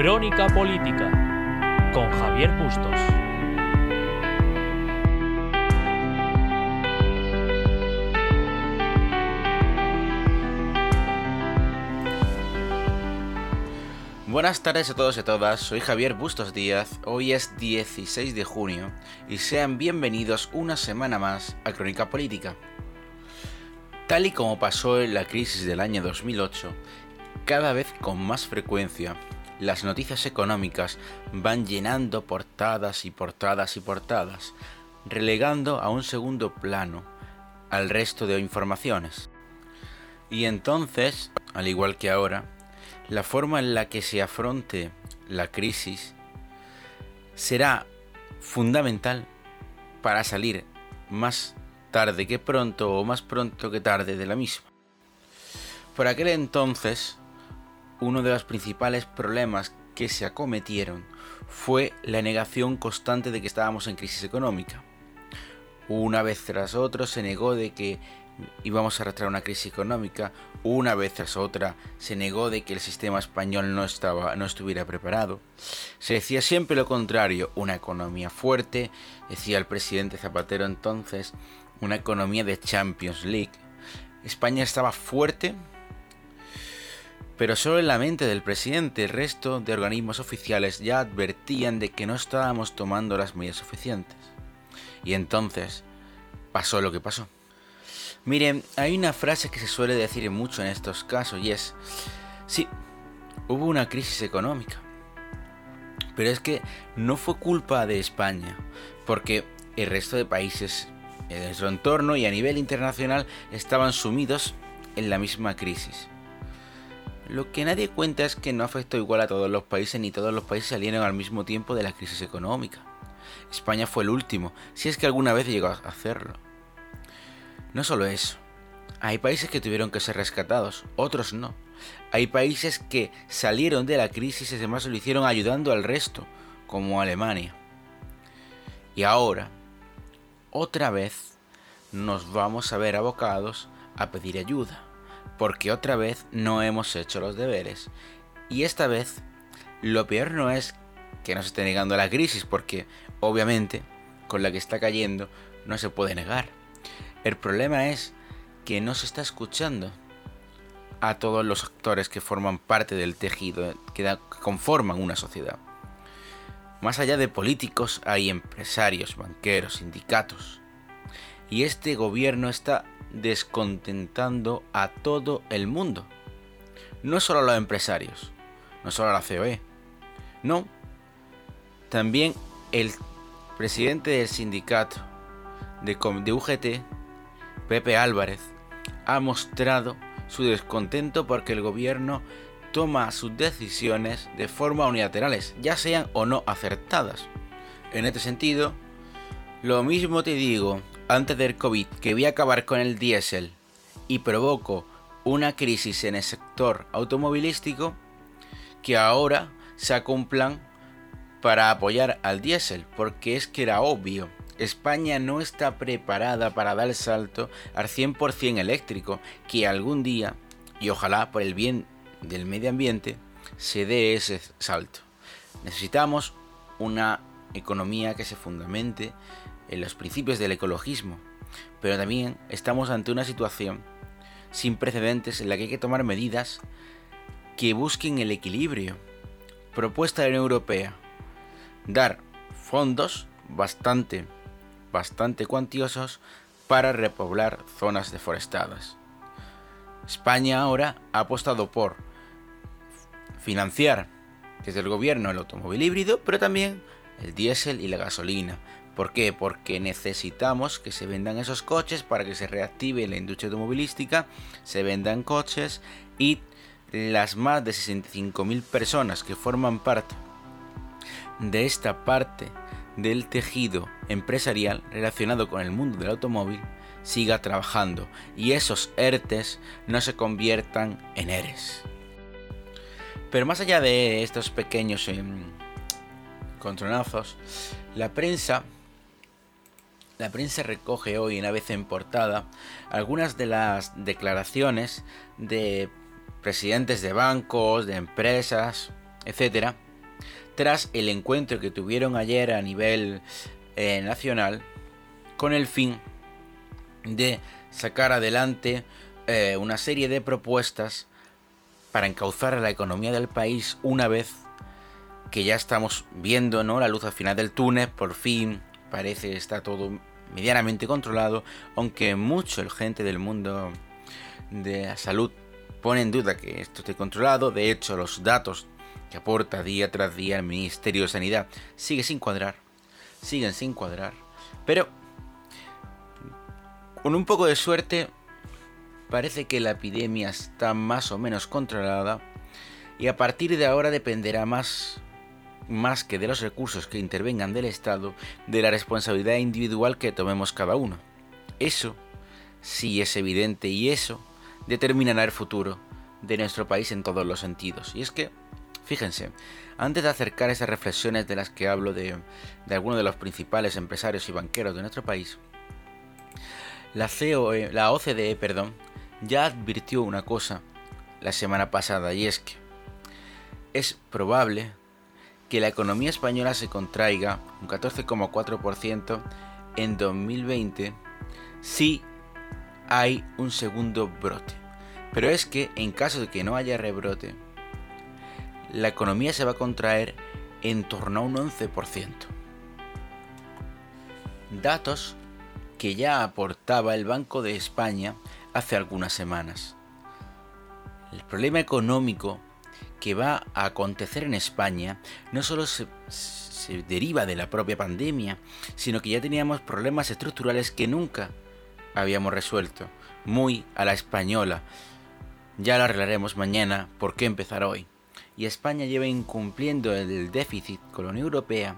Crónica Política con Javier Bustos. Buenas tardes a todos y a todas, soy Javier Bustos Díaz, hoy es 16 de junio y sean bienvenidos una semana más a Crónica Política. Tal y como pasó en la crisis del año 2008, cada vez con más frecuencia, las noticias económicas van llenando portadas y portadas y portadas, relegando a un segundo plano al resto de informaciones. Y entonces, al igual que ahora, la forma en la que se afronte la crisis será fundamental para salir más tarde que pronto o más pronto que tarde de la misma. Por aquel entonces, uno de los principales problemas que se acometieron fue la negación constante de que estábamos en crisis económica. Una vez tras otra se negó de que íbamos a arrastrar una crisis económica, una vez tras otra se negó de que el sistema español no, estaba, no estuviera preparado. Se decía siempre lo contrario, una economía fuerte, decía el presidente Zapatero entonces, una economía de Champions League. España estaba fuerte, pero solo en la mente del presidente, el resto de organismos oficiales ya advertían de que no estábamos tomando las medidas suficientes. Y entonces pasó lo que pasó. Miren, hay una frase que se suele decir mucho en estos casos y es, sí, hubo una crisis económica, pero es que no fue culpa de España, porque el resto de países en nuestro entorno y a nivel internacional estaban sumidos en la misma crisis. Lo que nadie cuenta es que no afectó igual a todos los países ni todos los países salieron al mismo tiempo de la crisis económica. España fue el último, si es que alguna vez llegó a hacerlo. No solo eso, hay países que tuvieron que ser rescatados, otros no. Hay países que salieron de la crisis y además lo hicieron ayudando al resto, como Alemania. Y ahora, otra vez, nos vamos a ver abocados a pedir ayuda porque otra vez no hemos hecho los deberes. Y esta vez, lo peor no es que nos esté negando la crisis, porque obviamente con la que está cayendo no se puede negar. El problema es que no se está escuchando a todos los actores que forman parte del tejido que conforman una sociedad. Más allá de políticos hay empresarios, banqueros, sindicatos. Y este gobierno está descontentando a todo el mundo. No solo a los empresarios, no solo a la COE, no, también el presidente del sindicato de, de UGT, Pepe Álvarez, ha mostrado su descontento porque el gobierno toma sus decisiones de forma unilaterales, ya sean o no acertadas. En este sentido, lo mismo te digo antes del COVID que a acabar con el diésel y provoco una crisis en el sector automovilístico, que ahora saco un plan para apoyar al diésel, porque es que era obvio. España no está preparada para dar el salto al 100% eléctrico, que algún día, y ojalá por el bien del medio ambiente, se dé ese salto. Necesitamos una economía que se fundamente en los principios del ecologismo, pero también estamos ante una situación sin precedentes en la que hay que tomar medidas que busquen el equilibrio. Propuesta de la Unión Europea, dar fondos bastante, bastante cuantiosos para repoblar zonas deforestadas. España ahora ha apostado por financiar desde el gobierno el automóvil híbrido, pero también el diésel y la gasolina, ¿Por qué? Porque necesitamos que se vendan esos coches para que se reactive la industria automovilística, se vendan coches y las más de 65.000 personas que forman parte de esta parte del tejido empresarial relacionado con el mundo del automóvil siga trabajando y esos ERTES no se conviertan en ERES. Pero más allá de estos pequeños em, contronazos, la prensa la prensa recoge hoy, una vez en portada, algunas de las declaraciones de presidentes de bancos, de empresas, etcétera, tras el encuentro que tuvieron ayer a nivel eh, nacional con el fin de sacar adelante eh, una serie de propuestas para encauzar a la economía del país una vez que ya estamos viendo ¿no? la luz al final del túnel, por fin parece está todo medianamente controlado, aunque mucho gente del mundo de la salud pone en duda que esto esté controlado, de hecho los datos que aporta día tras día el Ministerio de Sanidad sigue sin cuadrar, siguen sin cuadrar, pero con un poco de suerte parece que la epidemia está más o menos controlada y a partir de ahora dependerá más más que de los recursos que intervengan del Estado, de la responsabilidad individual que tomemos cada uno. Eso sí es evidente y eso determinará el futuro de nuestro país en todos los sentidos. Y es que, fíjense, antes de acercar esas reflexiones de las que hablo de, algunos de los principales empresarios y banqueros de nuestro país, la, COE, la OCDE perdón, ya advirtió una cosa la semana pasada y es que es probable que la economía española se contraiga un 14,4% en 2020 si hay un segundo brote. Pero es que en caso de que no haya rebrote, la economía se va a contraer en torno a un 11%. Datos que ya aportaba el Banco de España hace algunas semanas. El problema económico que va a acontecer en España no solo se, deriva de la propia pandemia, sino que ya teníamos problemas estructurales que nunca habíamos resuelto, muy a la española. Ya lo arreglaremos mañana, ¿por qué empezar hoy? Y España lleva incumpliendo el déficit con la Unión Europea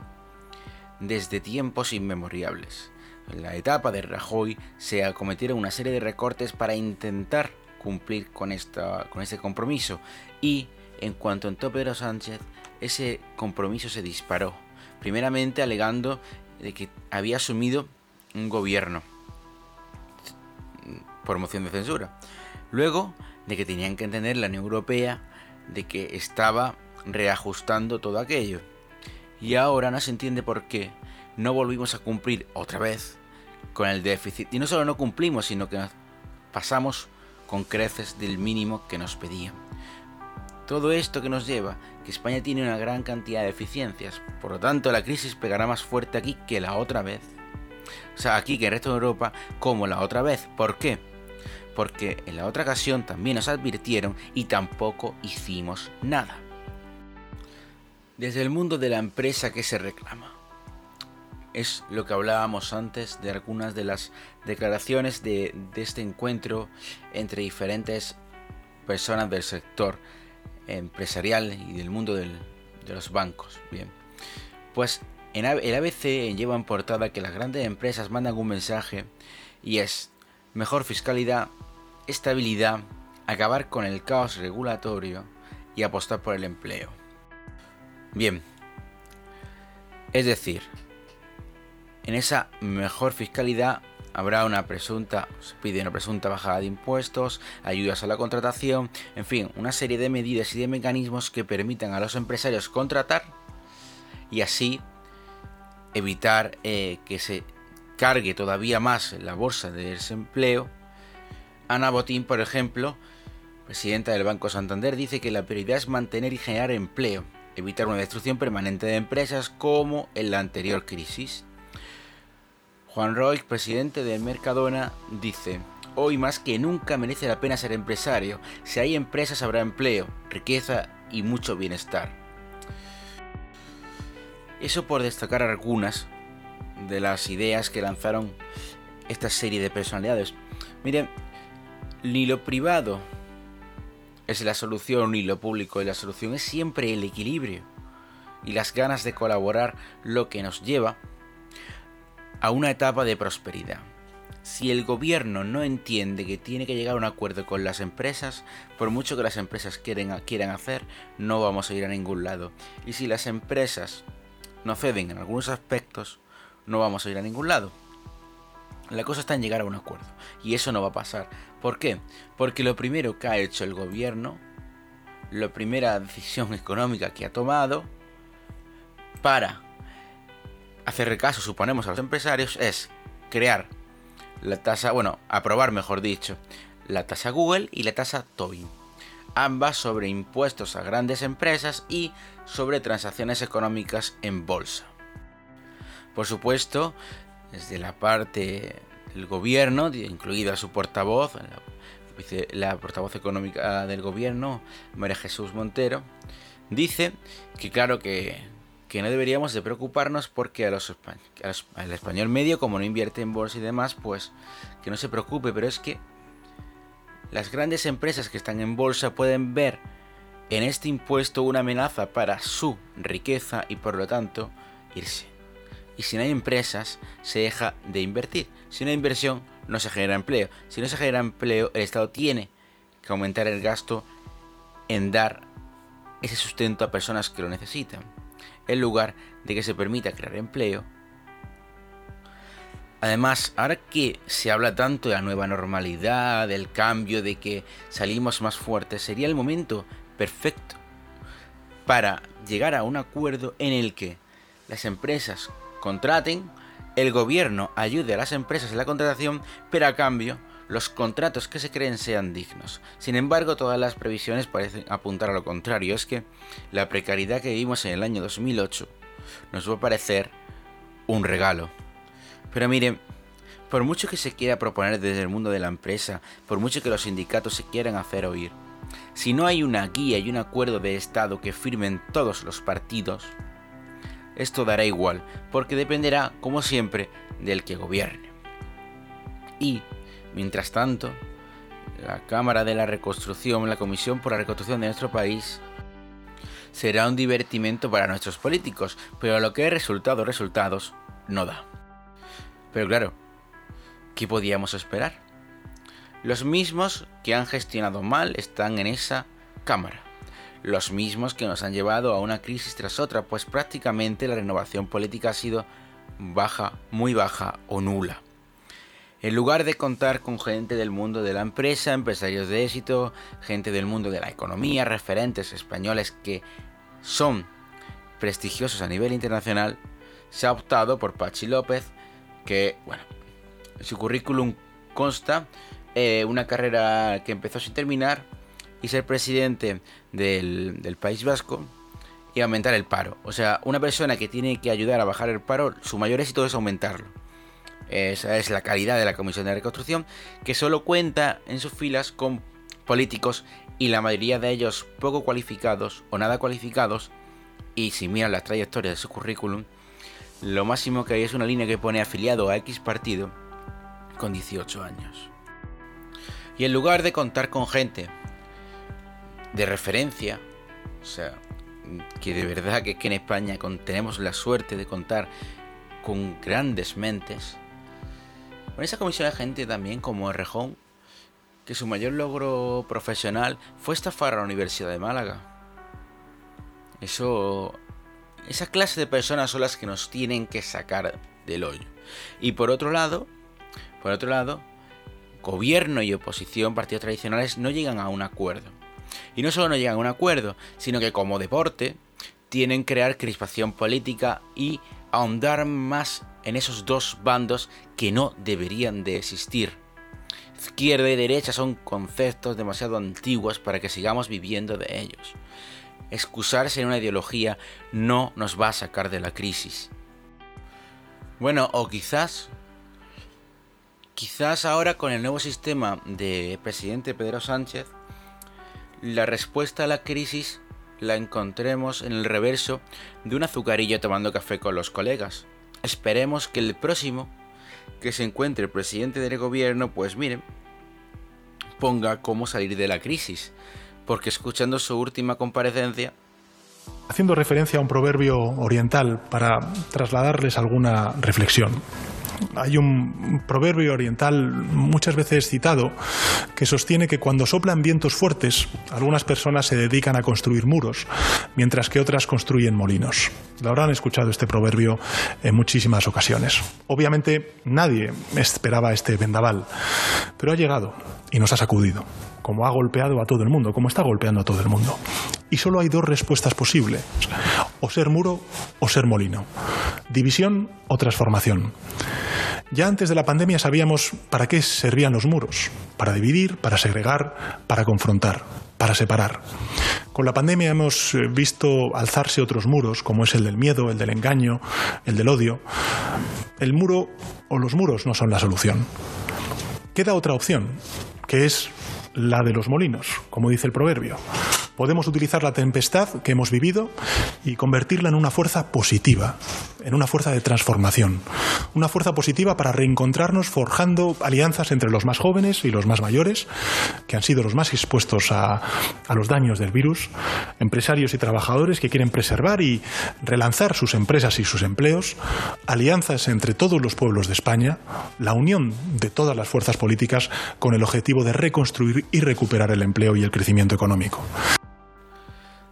desde tiempos inmemoriales. En la etapa de Rajoy se acometieron una serie de recortes para intentar cumplir con, esta, con este compromiso y en cuanto entró Pedro Sánchez, ese compromiso se disparó, primeramente alegando de que había asumido un gobierno por moción de censura. Luego, de que tenían que entender la Unión Europea de que estaba reajustando todo aquello. Y ahora no se entiende por qué no volvimos a cumplir otra vez con el déficit. Y no solo no cumplimos, sino que pasamos con creces del mínimo que nos pedían. Todo esto que nos lleva que España tiene una gran cantidad de deficiencias, por lo tanto la crisis pegará más fuerte aquí que la otra vez. O sea, aquí que el resto de Europa como la otra vez. ¿Por qué? Porque en la otra ocasión también nos advirtieron y tampoco hicimos nada. Desde el mundo de la empresa que se reclama. Es lo que hablábamos antes de algunas de las declaraciones de, de este encuentro entre diferentes personas del sector empresarial y del mundo de los bancos. Bien, pues en el ABC lleva en portada que las grandes empresas mandan un mensaje y es mejor fiscalidad, estabilidad, acabar con el caos regulatorio y apostar por el empleo. Bien, es decir, en esa mejor fiscalidad Habrá una presunta, se pide una presunta bajada de impuestos, ayudas a la contratación, en fin, una serie de medidas y de mecanismos que permitan a los empresarios contratar y así evitar eh, que se cargue todavía más la bolsa de desempleo. Ana Botín, por ejemplo, presidenta del Banco Santander, dice que la prioridad es mantener y generar empleo, evitar una destrucción permanente de empresas como en la anterior crisis. Juan Roy, presidente de Mercadona, dice, Hoy más que nunca merece la pena ser empresario. Si hay empresas habrá empleo, riqueza y mucho bienestar. Eso por destacar algunas de las ideas que lanzaron esta serie de personalidades. Miren, ni lo privado es la solución, ni lo público es la solución. Es siempre el equilibrio y las ganas de colaborar lo que nos lleva a una etapa de prosperidad. Si el gobierno no entiende que tiene que llegar a un acuerdo con las empresas, por mucho que las empresas quieran hacer, no vamos a ir a ningún lado. Y si las empresas no ceden en algunos aspectos, no vamos a ir a ningún lado. La cosa está en llegar a un acuerdo. Y eso no va a pasar. ¿Por qué? Porque lo primero que ha hecho el gobierno, la primera decisión económica que ha tomado, para hacer caso, suponemos, a los empresarios es crear la tasa, bueno, aprobar, mejor dicho, la tasa Google y la tasa Tobin. Ambas sobre impuestos a grandes empresas y sobre transacciones económicas en bolsa. Por supuesto, desde la parte del gobierno, incluida su portavoz, la, portavoz económica del gobierno, María Jesús Montero, dice que claro que, no deberíamos de preocuparnos porque a los, al español medio, como no invierte en bolsa y demás, pues que no se preocupe, pero es que las grandes empresas que están en bolsa pueden ver en este impuesto una amenaza para su riqueza y por lo tanto irse. Y si no hay empresas, se deja de invertir. Si no hay inversión, no se genera empleo. Si no se genera empleo, el Estado tiene que aumentar el gasto en dar ese sustento a personas que lo necesitan. En lugar de que se permita crear empleo. Además, ahora que se habla tanto de la nueva normalidad, del cambio, de que salimos más fuertes, sería el momento perfecto para llegar a un acuerdo en el que las empresas contraten, el gobierno ayude a las empresas en la contratación, pero a cambio los contratos que se creen sean dignos. Sin embargo, todas las previsiones parecen apuntar a lo contrario, es que la precariedad que vivimos en el año 2008 nos va a parecer un regalo. Pero miren, por mucho que se quiera proponer desde el mundo de la empresa, por mucho que los sindicatos se quieran hacer oír, si no hay una guía y un acuerdo de Estado que firmen todos los partidos, esto dará igual, porque dependerá, como siempre, del que gobierne. Y, mientras tanto, la Cámara de la Reconstrucción, la Comisión por la Reconstrucción de nuestro país, será un divertimento para nuestros políticos, pero lo que es resultados, resultados, no da. Pero claro, ¿qué podíamos esperar? Los mismos que han gestionado mal están en esa Cámara los mismos que nos han llevado a una crisis tras otra, pues prácticamente la renovación política ha sido baja, muy baja o nula. En lugar de contar con gente del mundo de la empresa, empresarios de éxito, gente del mundo de la economía, referentes españoles que son prestigiosos a nivel internacional, se ha optado por Pachi López, que, bueno, en su currículum consta eh, una carrera que empezó sin terminar, y ser presidente del, País Vasco y aumentar el paro. O sea, una persona que tiene que ayudar a bajar el paro, su mayor éxito es aumentarlo. Esa es la calidad de la Comisión de Reconstrucción, que solo cuenta en sus filas con políticos y la mayoría de ellos poco cualificados o nada cualificados. Y si miran las trayectorias de su currículum, lo máximo que hay es una línea que pone afiliado a X partido con 18 años. Y en lugar de contar con gente de referencia, o sea, que de verdad que, que en España tenemos la suerte de contar con grandes mentes, con esa comisión de gente también como Rejón, que su mayor logro profesional fue estafar a la Universidad de Málaga. Eso. Esa clase de personas son las que nos tienen que sacar del hoyo. Y por otro lado, por otro lado, gobierno y oposición, partidos tradicionales, no llegan a un acuerdo. Y no solo no llegan a un acuerdo, sino que como deporte tienen que crear crispación política y ahondar más en esos dos bandos que no deberían de existir. Izquierda y derecha son conceptos demasiado antiguos para que sigamos viviendo de ellos. Excusarse en una ideología no nos va a sacar de la crisis. Bueno, o quizás, quizás ahora con el nuevo sistema de presidente Pedro Sánchez, la respuesta a la crisis la encontremos en el reverso de un azucarillo tomando café con los colegas. Esperemos que el próximo que se encuentre el presidente del gobierno, pues miren, ponga cómo salir de la crisis, porque escuchando su última comparecencia, haciendo referencia a un proverbio oriental para trasladarles alguna reflexión. Hay un proverbio oriental muchas veces citado que sostiene que cuando soplan vientos fuertes, algunas personas se dedican a construir muros, mientras que otras construyen molinos. Lo habrán escuchado este proverbio en muchísimas ocasiones. Obviamente nadie esperaba este vendaval, pero ha llegado y nos ha sacudido, como ha golpeado a todo el mundo, como está golpeando a todo el mundo. Y solo hay dos respuestas posibles o ser muro o ser molino, división o transformación. Ya antes de la pandemia sabíamos para qué servían los muros, para dividir, para segregar, para confrontar, para separar. Con la pandemia hemos eh, visto alzarse otros muros, como es el del miedo, el del engaño, el del odio. El muro o los muros no son la solución. Queda otra opción, que es la de los molinos, como dice el proverbio. Podemos utilizar la tempestad que hemos vivido y convertirla en una fuerza positiva, en una fuerza de transformación. Una fuerza positiva para reencontrarnos forjando alianzas entre los más jóvenes y los más mayores, que han sido los más expuestos a, los daños del virus, empresarios y trabajadores que quieren preservar y relanzar sus empresas y sus empleos, alianzas entre todos los pueblos de España, la unión de todas las fuerzas políticas con el objetivo de reconstruir y recuperar el empleo y el crecimiento económico.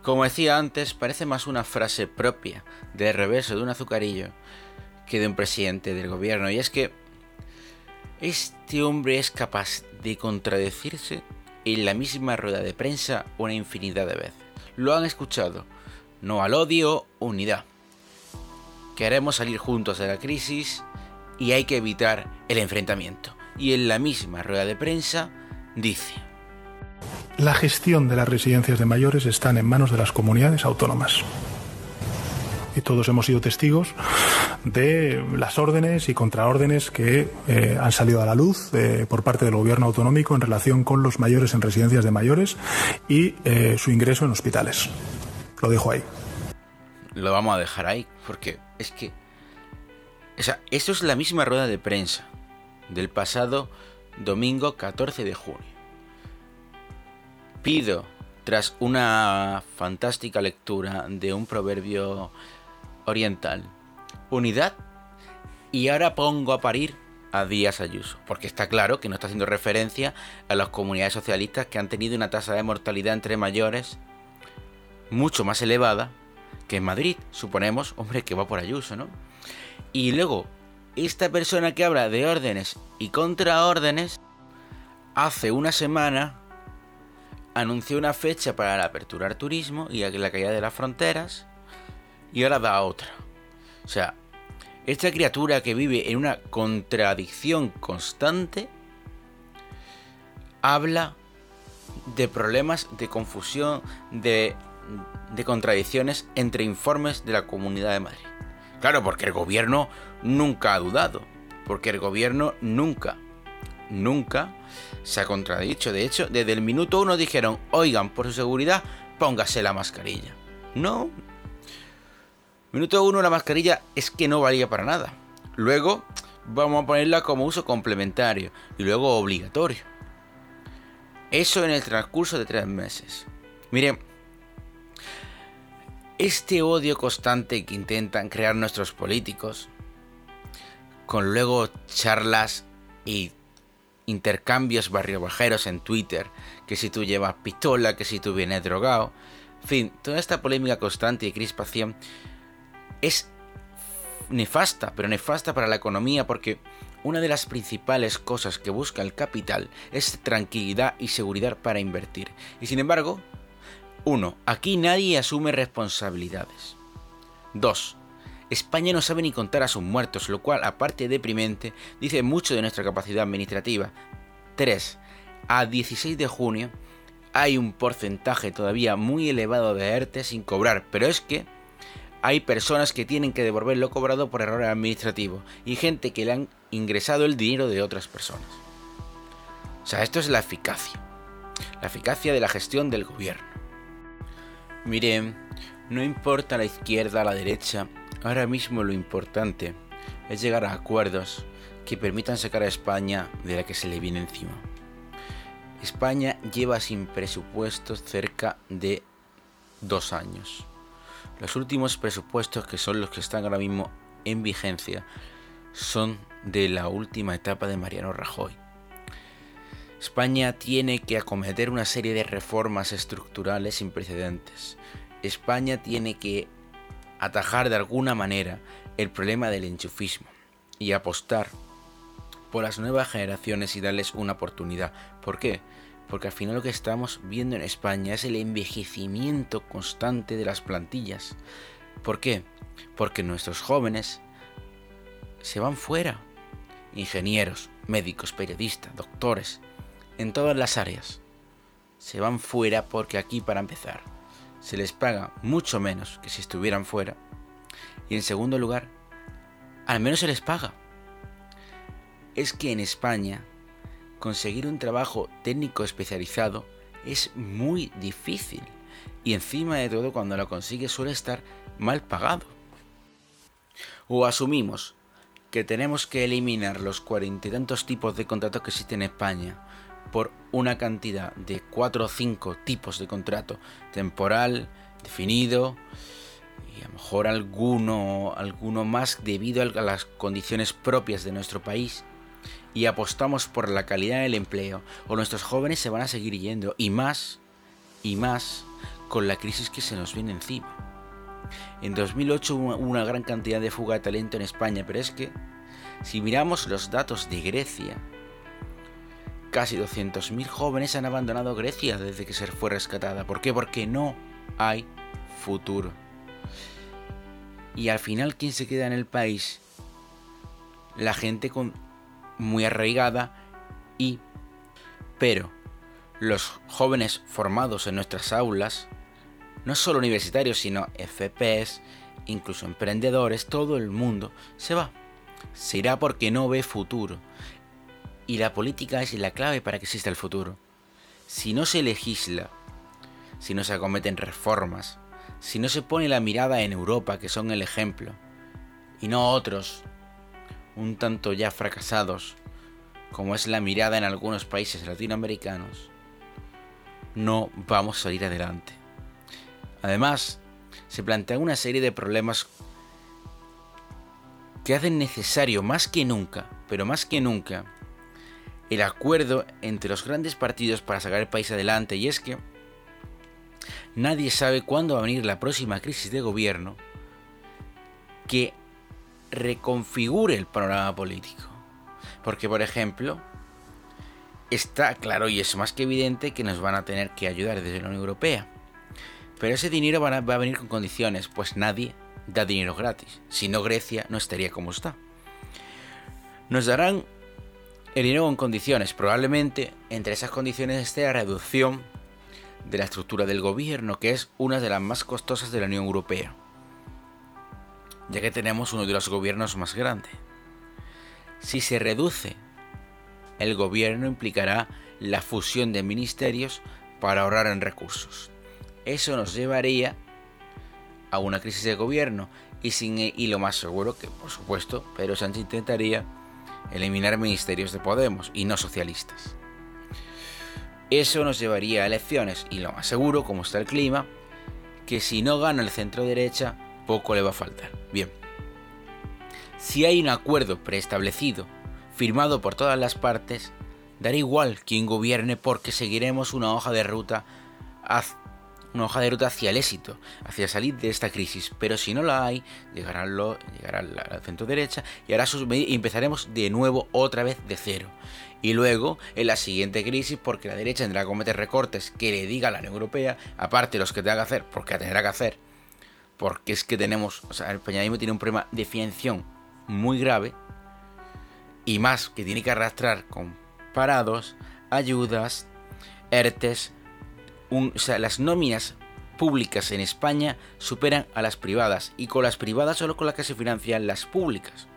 Como decía antes, parece más una frase propia de reverso de un azucarillo que de un presidente del gobierno. Y es que este hombre es capaz de contradecirse en la misma rueda de prensa una infinidad de veces. Lo han escuchado. No al odio, unidad. Queremos salir juntos de la crisis y hay que evitar el enfrentamiento. Y en la misma rueda de prensa dice, la gestión de las residencias de mayores están en manos de las comunidades autónomas. Y todos hemos sido testigos de las órdenes y contraórdenes que eh, han salido a la luz eh, por parte del gobierno autonómico en relación con los mayores en residencias de mayores y eh, su ingreso en hospitales. Lo dejo ahí. Lo vamos a dejar ahí porque es que... O sea, esto es la misma rueda de prensa del pasado domingo 14 de junio pido, tras una fantástica lectura de un proverbio oriental, unidad y ahora pongo a parir a Díaz Ayuso, porque está claro que no está haciendo referencia a las comunidades socialistas que han tenido una tasa de mortalidad entre mayores mucho más elevada que en Madrid, suponemos, hombre, que va por Ayuso, ¿no? Y luego, esta persona que habla de órdenes y contraórdenes, hace una semana anunció una fecha para la apertura al turismo y la caída de las fronteras y ahora da otra. O sea, esta criatura que vive en una contradicción constante habla de problemas de confusión, de, de contradicciones entre informes de la Comunidad de Madrid. Claro, porque el gobierno nunca ha dudado, porque el gobierno nunca, nunca se ha contradicho. De hecho, desde el minuto uno dijeron, oigan, por su seguridad, póngase la mascarilla. No. Minuto uno la mascarilla es que no valía para nada. Luego vamos a ponerla como uso complementario y luego obligatorio. Eso en el transcurso de tres meses. Miren, este odio constante que intentan crear nuestros políticos, con luego charlas y intercambios barriobajeros en Twitter, que si tú llevas pistola, que si tú vienes drogado. En fin, toda esta polémica constante y crispación es nefasta, pero nefasta para la economía porque una de las principales cosas que busca el capital es tranquilidad y seguridad para invertir. Y sin embargo, uno, Aquí nadie asume responsabilidades. 2. España no sabe ni contar a sus muertos, lo cual, aparte de deprimente, dice mucho de nuestra capacidad administrativa. 3. A 16 de junio hay un porcentaje todavía muy elevado de ERTE sin cobrar, pero es que hay personas que tienen que devolver lo cobrado por errores administrativos y gente que le han ingresado el dinero de otras personas. O sea, esto es la eficacia. La eficacia de la gestión del gobierno. Miren, no importa la izquierda, la derecha, Ahora mismo lo importante es llegar a acuerdos que permitan sacar a España de la que se le viene encima. España lleva sin presupuestos cerca de dos años. Los últimos presupuestos, que son los que están ahora mismo en vigencia, son de la última etapa de Mariano Rajoy. España tiene que acometer una serie de reformas estructurales sin precedentes. España tiene que atajar de alguna manera el problema del enchufismo y apostar por las nuevas generaciones y darles una oportunidad. ¿Por qué? Porque al final lo que estamos viendo en España es el envejecimiento constante de las plantillas. ¿Por qué? Porque nuestros jóvenes se van fuera. Ingenieros, médicos, periodistas, doctores, en todas las áreas. Se van fuera porque aquí, para empezar, se les paga mucho menos que si estuvieran fuera. Y en segundo lugar, al menos se les paga. Es que en España conseguir un trabajo técnico especializado es muy difícil. Y encima de todo, cuando lo consigue suele estar mal pagado. O asumimos que tenemos que eliminar los cuarenta y tantos tipos de contratos que existen en España por una cantidad de cuatro o cinco tipos de contrato temporal, definido y a lo mejor alguno, alguno más debido a las condiciones propias de nuestro país y apostamos por la calidad del empleo o nuestros jóvenes se van a seguir yendo y más y más con la crisis que se nos viene encima. En 2008 hubo una gran cantidad de fuga de talento en España, pero es que si miramos los datos de Grecia, casi 200.000 jóvenes han abandonado Grecia desde que se fue rescatada. ¿Por qué? Porque no hay futuro. Y al final, ¿quién se queda en el país? La gente con muy arraigada y... Pero los jóvenes formados en nuestras aulas, no solo universitarios, sino FPs, incluso emprendedores, todo el mundo se va. Se irá porque no ve futuro. Y la política es la clave para que exista el futuro. Si no se legisla, si no se acometen reformas, si no se pone la mirada en Europa, que son el ejemplo, y no otros, un tanto ya fracasados, como es la mirada en algunos países latinoamericanos, no vamos a salir adelante. Además, se plantea una serie de problemas que hacen necesario más que nunca, pero más que nunca, el acuerdo entre los grandes partidos para sacar el país adelante y es que nadie sabe cuándo va a venir la próxima crisis de gobierno que reconfigure el panorama político. Porque, por ejemplo, está claro y es más que evidente que nos van a tener que ayudar desde la Unión Europea. Pero ese dinero va a, venir con condiciones, pues nadie da dinero gratis. Si no, Grecia no estaría como está. Nos darán el dinero con condiciones. Probablemente entre esas condiciones esté la reducción de la estructura del gobierno, que es una de las más costosas de la Unión Europea, ya que tenemos uno de los gobiernos más grandes. Si se reduce el gobierno implicará la fusión de ministerios para ahorrar en recursos. Eso nos llevaría a una crisis de gobierno y, sin, y lo más seguro que, por supuesto, Pedro Sánchez intentaría eliminar ministerios de Podemos y no socialistas. Eso nos llevaría a elecciones y lo más seguro, como está el clima, que si no gana el centro derecha, poco le va a faltar. Bien, si hay un acuerdo preestablecido, firmado por todas las partes, dará igual quién gobierne porque seguiremos una hoja de ruta una hoja de ruta hacia el éxito, hacia salir de esta crisis. Pero si no la hay, llegará, lo, llegará la, centro derecha y, hará sus, y empezaremos de nuevo otra vez de cero. Y luego, en la siguiente crisis, porque la derecha tendrá que cometer recortes que le diga a la Unión Europea, aparte los que tenga que hacer, porque tendrá que hacer, porque es que tenemos, o sea, el peñadismo tiene un problema de financiación muy grave y más que tiene que arrastrar con parados, ayudas, ERTES, las nóminas públicas en España superan a las privadas y con las privadas solo con las que se financian las públicas.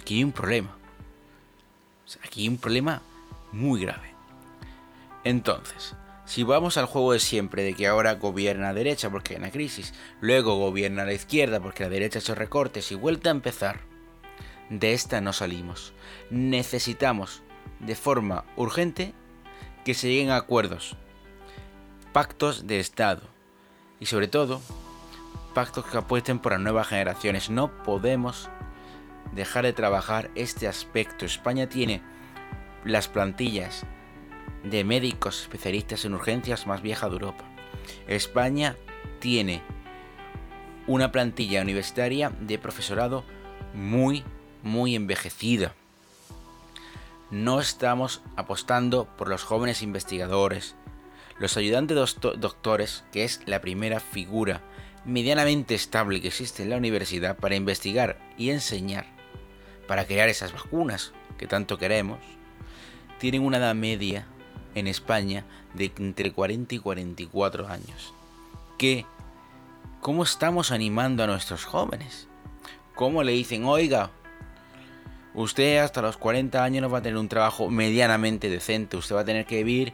aquí hay un problema. aquí hay un problema muy grave. Entonces, si vamos al juego de siempre de que ahora gobierna la derecha porque hay una crisis, luego gobierna la izquierda porque la derecha ha hecho recortes y vuelta a empezar, de esta no salimos. Necesitamos de forma urgente que se lleguen a acuerdos, pactos de Estado y sobre todo pactos que apuesten por las nuevas generaciones. No podemos dejar de trabajar este aspecto. España tiene las plantillas de médicos especialistas en urgencias más vieja de Europa. España tiene una plantilla universitaria de profesorado muy muy envejecida. No estamos apostando por los jóvenes investigadores, los ayudantes doctores, que es la primera figura medianamente estable que existe en la universidad para investigar y enseñar, para crear esas vacunas que tanto queremos, tienen una edad media en España de entre 40 y 44 años. ¿Qué? ¿Cómo estamos animando a nuestros jóvenes? ¿Cómo le dicen, oiga, usted hasta los 40 años no va a tener un trabajo medianamente decente, usted va a tener que vivir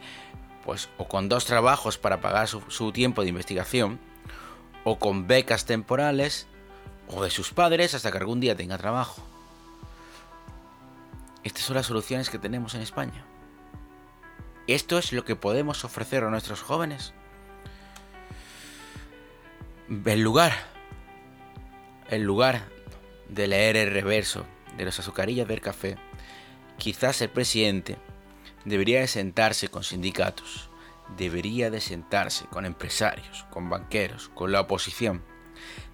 pues o con dos trabajos para pagar su, tiempo de investigación, o con becas temporales, o de sus padres hasta que algún día tenga trabajo. Estas son las soluciones que tenemos en España. ¿Esto es lo que podemos ofrecer a nuestros jóvenes? El lugar, el lugar de leer el reverso de las azucarillas del café, quizás el presidente debería de sentarse con sindicatos, debería de sentarse con empresarios, con banqueros, con la oposición,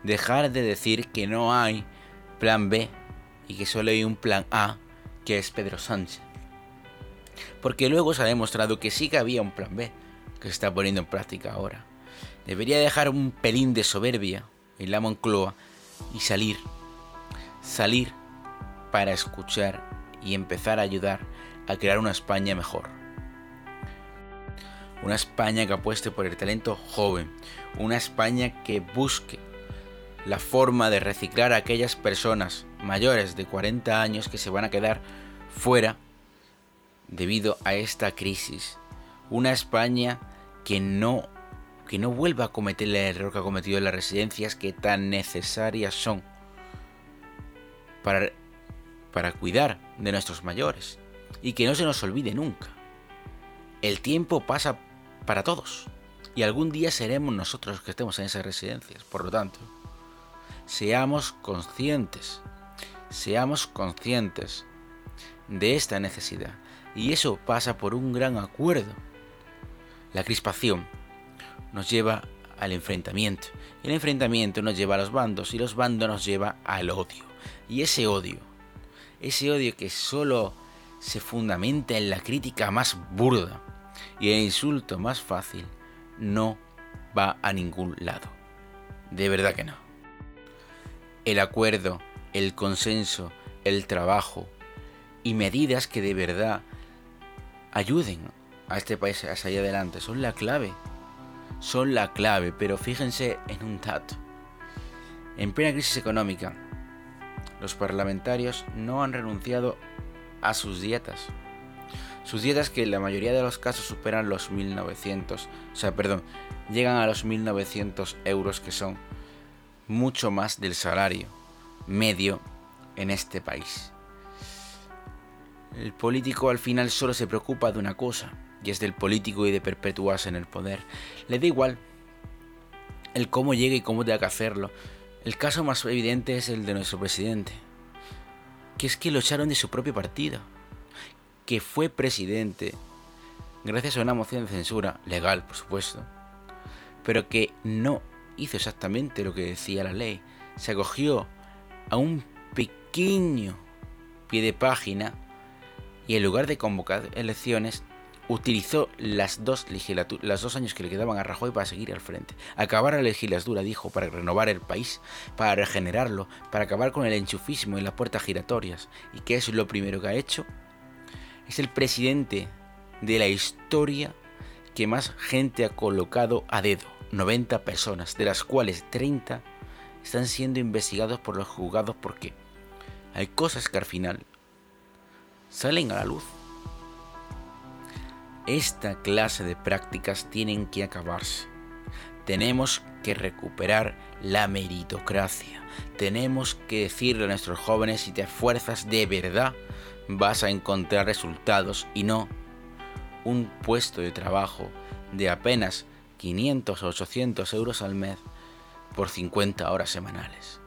dejar de decir que no hay plan B y que solo hay un plan A, que es Pedro Sánchez. Porque luego se ha demostrado que sí que había un plan B, que se está poniendo en práctica ahora. Debería dejar un pelín de soberbia en la Moncloa y salir, salir para escuchar y empezar a ayudar a crear una España mejor. Una España que apueste por el talento joven, una España que busque la forma de reciclar a aquellas personas mayores de 40 años que se van a quedar fuera debido a esta crisis. Una España que no que no vuelva a cometer el error que ha cometido en las residencias que tan necesarias son para, para cuidar de nuestros mayores. Y que no se nos olvide nunca. El tiempo pasa para todos. Y algún día seremos nosotros los que estemos en esas residencias. Por lo tanto, seamos conscientes. Seamos conscientes de esta necesidad. Y eso pasa por un gran acuerdo. La crispación nos lleva al enfrentamiento. El enfrentamiento nos lleva a los bandos y los bandos nos lleva al odio. Y ese odio, ese odio que solo se fundamenta en la crítica más burda y el insulto más fácil, no va a ningún lado. De verdad que no. El acuerdo, el consenso, el trabajo y medidas que de verdad ayuden a este país a salir adelante son la clave son la clave, pero fíjense en un dato. En plena crisis económica, los parlamentarios no han renunciado a sus dietas. Sus dietas que en la mayoría de los casos superan los 1.900, o sea, perdón, llegan a los 1.900 euros que son mucho más del salario medio en este país. El político al final solo se preocupa de una cosa, y es del político y de perpetuarse en el poder. Le da igual el cómo llegue y cómo tenga que hacerlo. El caso más evidente es el de nuestro presidente, que es que lo echaron de su propio partido, que fue presidente gracias a una moción de censura, legal por supuesto, pero que no hizo exactamente lo que decía la ley. Se acogió a un pequeño pie de página y en lugar de convocar elecciones utilizó las dos, las dos años que le quedaban a Rajoy para seguir al frente. Acabar la legislatura, dijo, para renovar el país, para regenerarlo, para acabar con el enchufismo y las puertas giratorias. ¿Y qué es lo primero que ha hecho? Es el presidente de la historia que más gente ha colocado a dedo. 90 personas, de las cuales 30 están siendo investigados por los juzgados porque hay cosas que al final salen a la luz. Esta clase de prácticas tienen que acabarse. Tenemos que recuperar la meritocracia. Tenemos que decirle a nuestros jóvenes si te esfuerzas de verdad vas a encontrar resultados y no un puesto de trabajo de apenas 500 o 800 euros al mes por 50 horas semanales.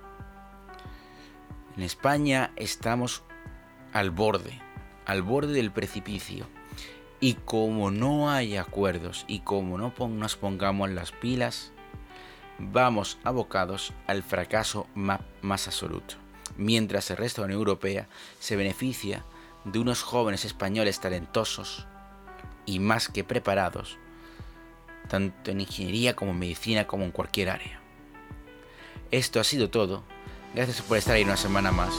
En España estamos al borde, al borde del precipicio y como no hay acuerdos y como no nos pongamos las pilas, vamos abocados al fracaso más absoluto. Mientras el resto de la Unión Europea se beneficia de unos jóvenes españoles talentosos y más que preparados, tanto en ingeniería como en medicina como en cualquier área. Esto ha sido todo. Gracias por estar ahí una semana más.